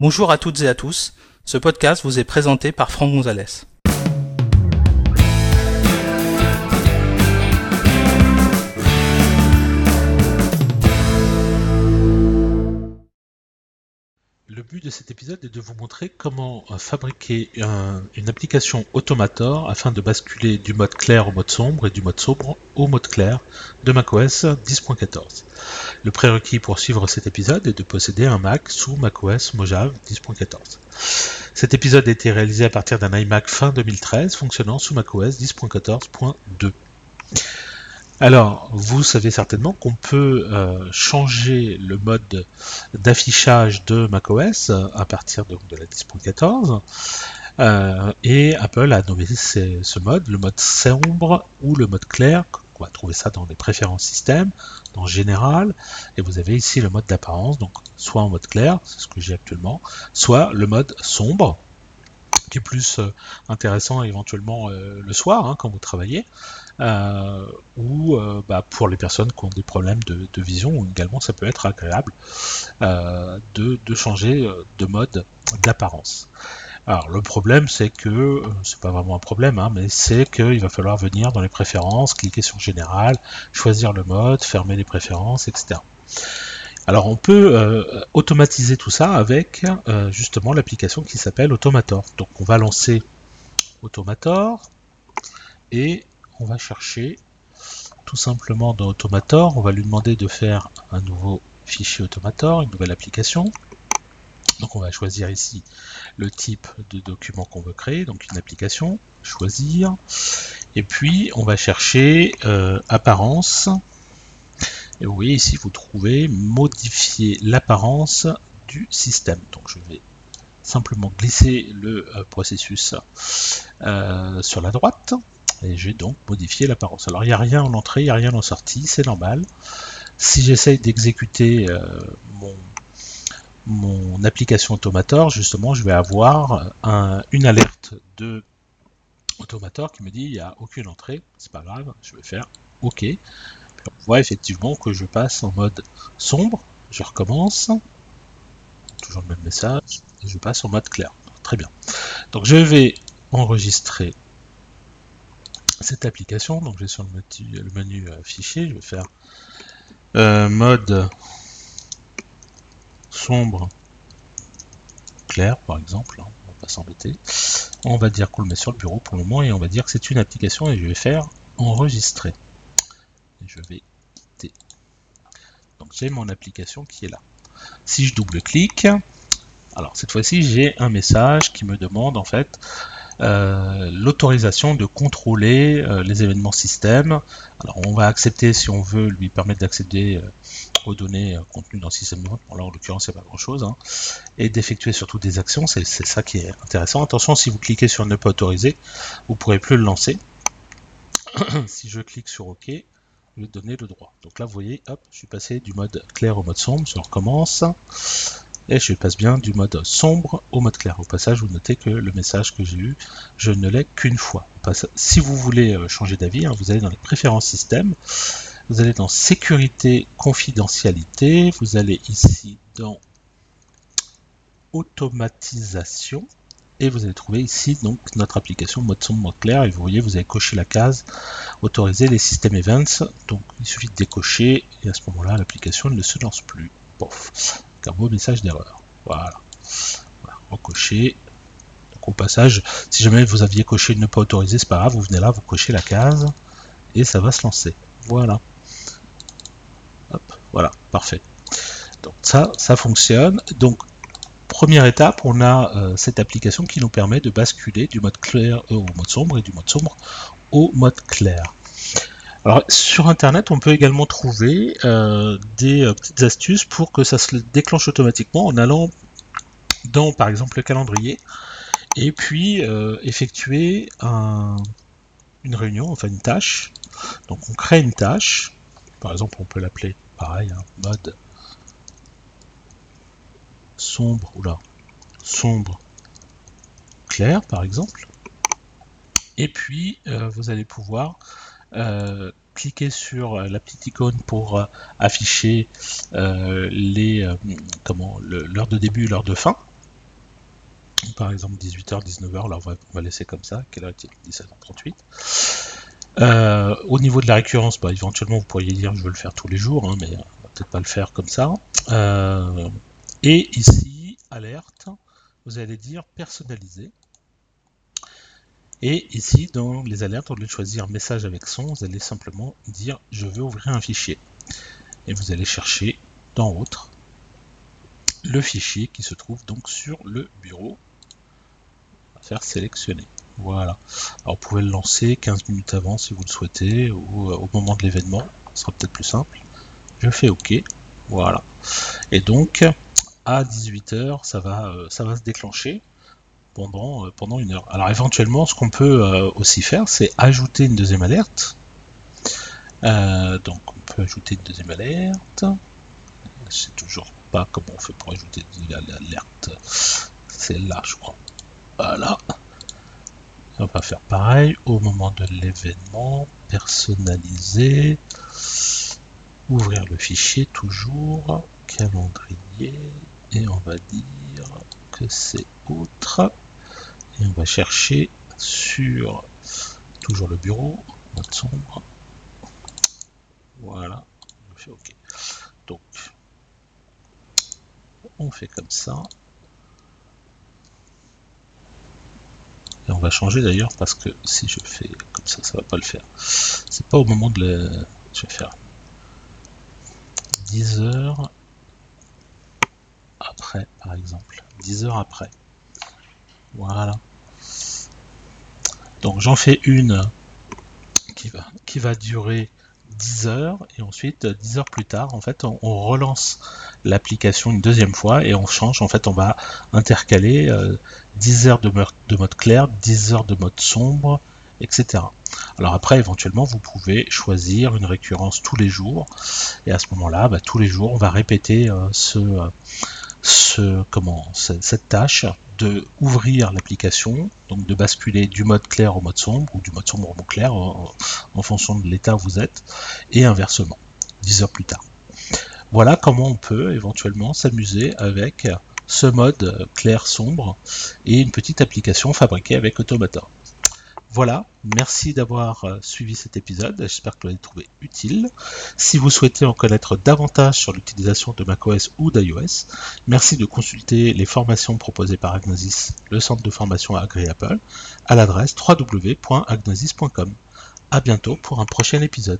Bonjour à toutes et à tous. Ce podcast vous est présenté par Franck Gonzalez. Le but de cet épisode est de vous montrer comment euh, fabriquer un- une application Automator afin de basculer du mode clair au mode sombre et du mode sombre au mode clair de macOS 10.14. Le prérequis pour suivre cet épisode est de posséder un Mac sous macOS Mojave 10.14. Cet épisode a été réalisé à partir d'un iMac fin 2013 fonctionnant sous macOS 10.14.2. Alors, vous savez certainement qu'on peut euh, changer le mode d'affichage de macOS euh, à partir de, la 10.14 euh, et Apple a nommé ce mode le mode sombre ou le mode clair. On va trouver ça dans les préférences système, dans général, et vous avez ici le mode d'apparence, donc soit en mode clair, c'est ce que j'ai actuellement, soit le mode sombre, plus euh, intéressant éventuellement euh, le soir hein, quand vous travaillez, euh, ou bah, pour les personnes qui ont des problèmes de, vision, également ça peut être agréable de, changer de mode d'apparence. Alors le problème c'est que, c'est pas vraiment un problème, hein, mais c'est qu'il va falloir venir dans les préférences, cliquer sur général, choisir le mode, fermer les préférences, etc. Alors on peut euh, automatiser tout ça avec euh, justement l'application qui s'appelle Automator. Donc on va lancer Automator et on va chercher tout simplement dans Automator, on va lui demander de faire un nouveau fichier Automator, une nouvelle application. Donc on va choisir ici le type de document qu'on veut créer, donc une application, choisir, et puis on va chercher euh, apparence, et vous voyez ici vous trouvez modifier l'apparence du système. Donc je vais simplement glisser le euh, processus euh, sur la droite, et je vais donc modifier l'apparence. Alors il n'y a rien en entrée, il n'y a rien en sortie, c'est normal. Si j'essaye d'exécuter euh, mon, application Automator, justement, je vais avoir un- une alerte de Automator qui me dit il n'y a aucune entrée, c'est pas grave, je vais faire OK. On voit effectivement que je passe en mode sombre, je recommence, toujours le même message, et je passe en mode clair. Très bien. Donc je vais enregistrer cette application. Donc je vais sur le menu, le euh, fichier, je vais faire euh, mode sombre clair par exemple, hein, on va pas s'embêter. On va dire qu'on le met sur le bureau pour le moment et on va dire que c'est une application et je vais faire enregistrer. Je vais quitter. Donc j'ai mon application qui est là. Si je double-clique, alors cette fois-ci j'ai un message qui me demande en fait euh, l'autorisation de contrôler euh, les événements système. Alors on va accepter si on veut lui permettre d'accéder euh, aux données contenues dans le système note. Bon là en l'occurrence c'est pas grand chose. Et d'effectuer surtout des actions, c'est ça qui est intéressant. Attention si vous cliquez sur ne pas autoriser, vous pourrez plus le lancer. si je clique sur OK, vais donner le droit. Donc là vous voyez, hop, je suis passé du mode clair au mode sombre, je recommence. Et je passe bien du mode sombre au mode clair. Au passage, vous notez que le message que j'ai eu, je ne l'ai qu'une fois. Si vous voulez euh, changer d'avis, hein, vous allez dans les préférences système, vous allez dans sécurité, confidentialité, vous allez ici dans automatisation, et vous allez trouver ici donc notre application mode sombre, mode clair, et vous voyez, vous avez coché la case autoriser les systèmes events, donc il suffit de décocher, et à ce moment-là, l'application ne se lance plus. Pof un beau message d'erreur. Voilà. voilà. Recocher. Donc au passage, si jamais vous aviez coché ne pas autoriser, c'est pas grave, vous venez là, vous cochez la case et ça va se lancer. Voilà. Hop, voilà, parfait. Donc ça, ça fonctionne. Donc première étape, on a euh, cette application qui nous permet de basculer du mode clair euh, au mode sombre et du mode sombre au mode clair. Alors sur internet, on peut également trouver euh, des petites astuces pour que ça se déclenche automatiquement en allant dans par exemple le calendrier et puis effectuer un- une réunion, enfin une tâche. Donc on crée une tâche, par exemple on peut l'appeler pareil, hein, mode sombre, oula, sombre clair par exemple. Et puis euh, vous allez pouvoir euh, cliquer sur euh, la petite icône pour afficher les comment l'heure de début, l'heure de fin. Par exemple 18h, 19h, là on va, laisser comme ça, quelle heure est-il? 17h38. Euh, au niveau de la récurrence, bah, éventuellement vous pourriez dire je veux le faire tous les jours, hein, mais on va peut-être pas le faire comme ça. Et ici, alerte, vous allez dire personnaliser. Et ici, dans les alertes, au lieu de choisir message avec son, vous allez simplement dire je veux ouvrir un fichier. Et vous allez chercher dans autre le fichier qui se trouve donc sur le bureau. On va faire sélectionner. Voilà. Alors vous pouvez le lancer 15 minutes avant si vous le souhaitez, ou euh, au moment de l'événement, ce sera peut-être plus simple. Je fais OK. Voilà. Et donc, à 18h, ça va, euh, ça va se déclencher pendant, euh, pendant une heure. Alors éventuellement, ce qu'on peut aussi faire, c'est ajouter une deuxième alerte. donc on peut ajouter une deuxième alerte. Sais toujours pas comment on fait pour ajouter une deuxième alerte. C'est là, je crois. Voilà. On va faire pareil au moment de l'événement, personnaliser, ouvrir le fichier toujours, calendrier, et on va dire que c'est autre. Et on va chercher sur toujours le bureau, mode sombre. Voilà, OK. Donc, on fait comme ça. Et on va changer d'ailleurs parce que si je fais comme ça, ça va pas le faire. C'est pas au moment de le... Je vais faire 10 heures par exemple. 10 heures après. Voilà. Donc j'en fais une qui va, qui va durer 10 heures et ensuite 10 heures plus tard en fait on, relance l'application une deuxième fois et on change en fait on va intercaler 10 euh, heures de, de, mode clair 10 heures de mode sombre etc alors après éventuellement vous pouvez choisir une récurrence tous les jours et à ce moment là bah, tous les jours on va répéter euh, ce, ce comment cette tâche de ouvrir l'application, donc de basculer du mode clair au mode sombre ou du mode sombre au mode clair en, fonction de l'état où vous êtes, et inversement, 10 heures plus tard. Voilà comment on peut éventuellement s'amuser avec ce mode clair-sombre et une petite application fabriquée avec Automata. Voilà, merci d'avoir euh, suivi cet épisode, j'espère que vous l'avez trouvé utile. Si vous souhaitez en connaître davantage sur l'utilisation de macOS ou d'iOS, merci de consulter les formations proposées par Agnosis, le centre de formation Apple, à l'adresse www.agnosis.com. A bientôt pour un prochain épisode.